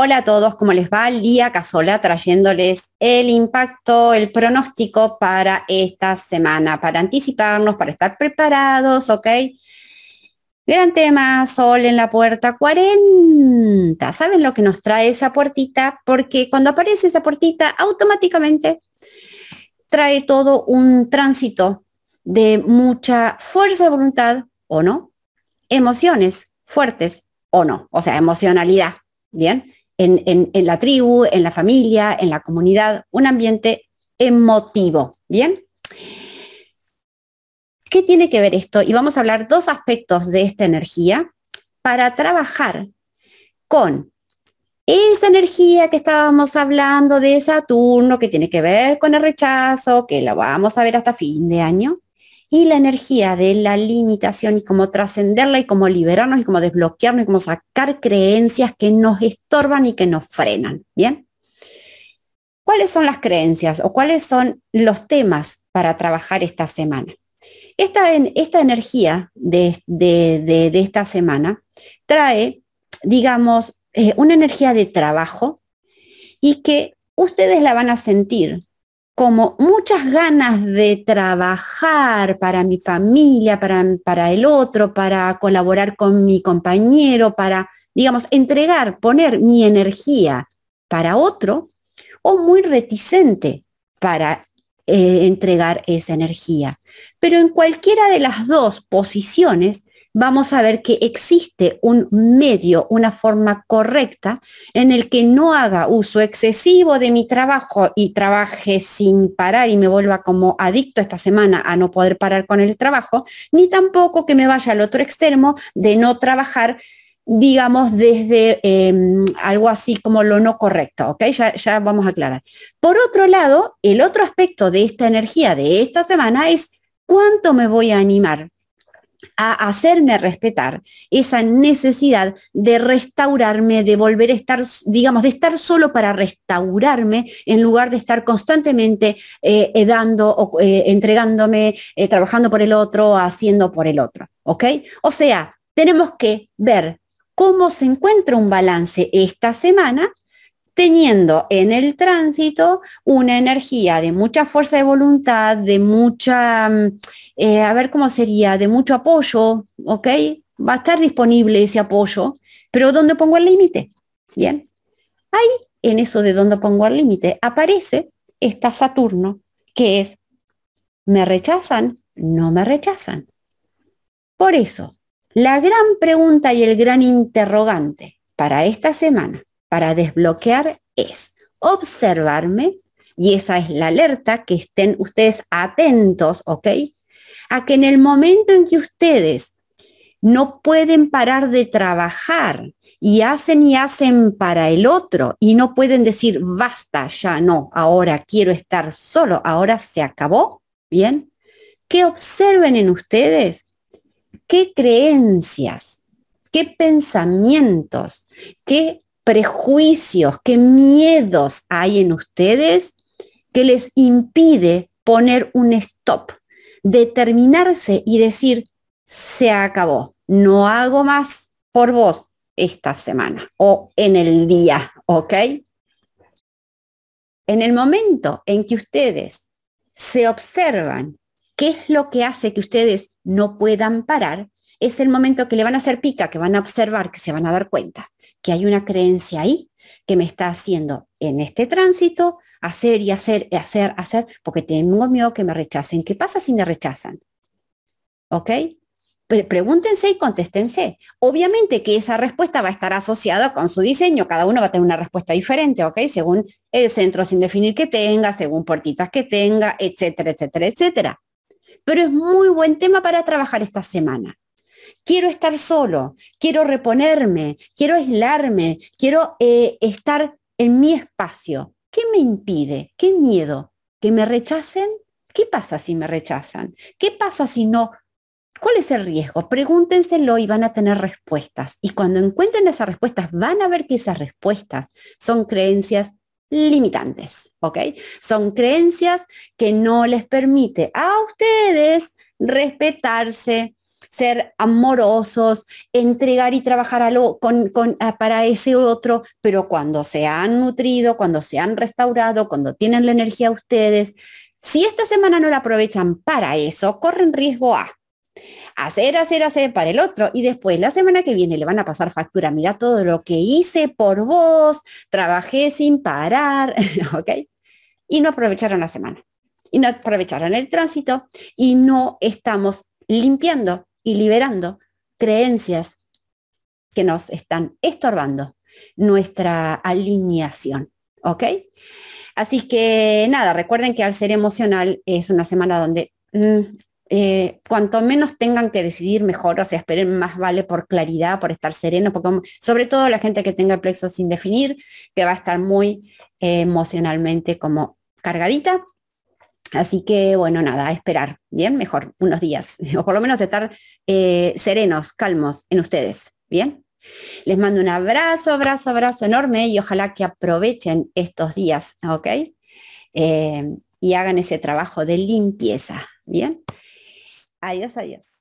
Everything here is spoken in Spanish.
Hola a todos, ¿cómo les va? Lía Casola trayéndoles el impacto, el pronóstico para esta semana, para anticiparnos, para estar preparados, ¿ok? Gran tema, sol en la puerta 40. ¿Saben lo que nos trae esa puertita? Porque cuando aparece esa puertita, automáticamente trae todo un tránsito de mucha fuerza de voluntad o no, emociones fuertes o no, o sea, emocionalidad, ¿bien? En, la tribu, en la familia, en la comunidad, un ambiente emotivo, ¿bien? ¿Qué tiene que ver esto? Y vamos a hablar dos aspectos de esta energía para trabajar con esa energía que estábamos hablando de Saturno, que tiene que ver con el rechazo, que la vamos a ver hasta fin de año, y la energía de la limitación y cómo trascenderla y cómo liberarnos y cómo desbloquearnos y cómo sacar creencias que nos estorban y que nos frenan. ¿Bien? ¿Cuáles son las creencias o cuáles son los temas para trabajar esta semana? Esta, esta energía de, esta semana trae, digamos, eh, una energía de trabajo y que ustedes la van a sentir como muchas ganas de trabajar para mi familia, para, para el otro, para colaborar con mi compañero, para, digamos, entregar, poner mi energía para otro, o muy reticente para eh, entregar esa energía. Pero en cualquiera de las dos posiciones vamos a ver que existe un medio, una forma correcta en el que no haga uso excesivo de mi trabajo y trabaje sin parar y me vuelva como adicto esta semana a no poder parar con el trabajo, ni tampoco que me vaya al otro extremo de no trabajar digamos, desde em, algo así como lo no correcto, ¿ok? Ya, ya vamos a aclarar. Por otro lado, el otro aspecto de esta energía de esta semana es cuánto me voy a animar a hacerme respetar esa necesidad de restaurarme, de volver a estar, digamos, de estar solo para restaurarme en lugar de estar constantemente eh, eh, dando, o, eh, entregándome, trabajando por el otro, haciendo por el otro. ¿Ok? O sea, tenemos que ver cómo se encuentra un balance esta semana teniendo en el tránsito una energía de mucha fuerza de voluntad, de mucha, mm, eh, a ver cómo sería, de mucho apoyo, ¿ok? Va a estar disponible ese apoyo, pero ¿dónde pongo el límite? Bien. Ahí, en eso de dónde pongo el límite, aparece esta Saturno, que es, ¿me rechazan? No me rechazan. Por eso, la gran pregunta y el gran interrogante para esta semana para desbloquear es observarme, y esa es la alerta, que estén ustedes atentos, ¿ok? A que en el momento en que ustedes no pueden parar de trabajar y hacen y hacen para el otro y no pueden decir, basta, ya no, ahora quiero estar solo, ahora se acabó, ¿bien? Que observen en ustedes qué creencias, qué pensamientos, qué prejuicios, qué miedos hay en ustedes que les impide poner un stop, determinarse y decir, se acabó, no hago más por vos esta semana o en el día, ¿ok? En el momento en que ustedes se observan qué es lo que hace que ustedes no puedan parar, es el momento que le van a hacer pica, que van a observar, que se van a dar cuenta que hay una creencia ahí que me está haciendo en este tránsito hacer y hacer y hacer, hacer, porque tengo miedo que me rechacen. ¿Qué pasa si me rechazan? ¿Ok? pregúntense y contéstense. Obviamente que esa respuesta va a estar asociada con su diseño, cada uno va a tener una respuesta diferente, ¿ok? Según el centro sin definir que tenga, según puertitas que tenga, etcétera, etcétera, etcétera. Pero es muy buen tema para trabajar esta semana quiero estar solo, quiero reponerme, quiero aislarme, quiero eh, estar en mi espacio. ¿Qué me impide? ¿Qué miedo? ¿Que me rechacen? ¿Qué pasa si me rechazan? ¿Qué pasa si no? ¿Cuál es el riesgo? Pregúntenselo y van a tener respuestas. Y cuando encuentren esas respuestas, van a ver que esas respuestas son creencias limitantes, ¿ok? Son creencias que no les permite a ustedes respetarse, ser amorosos, entregar y trabajar algo con, ah, para ese otro, pero cuando se han nutrido, cuando se han restaurado, cuando tienen la energía ustedes, si esta semana no la aprovechan para eso, corren riesgo a hacer, hacer, hacer para el otro y después la semana que viene le van a pasar factura, mira todo lo que hice por vos, trabajé sin parar, ¿ok? Y no aprovecharon la semana y no aprovecharon el tránsito y no estamos limpiando y liberando creencias que nos están estorbando nuestra alineación. ¿Ok? Así que nada, recuerden que al ser emocional es una semana donde mm, eh, cuanto menos tengan que decidir mejor, o sea, esperen más vale por claridad, por estar sereno, porque sobre todo la gente que tenga el plexo sin definir, que va a estar muy eh, emocionalmente como cargadita. Así que bueno, nada, esperar, bien, mejor, unos días, o por lo menos estar eh, serenos, calmos en ustedes, bien. Les mando un abrazo, abrazo, abrazo enorme y ojalá que aprovechen estos días, ¿ok? y hagan ese trabajo de limpieza, ¿bien? Adiós, adiós.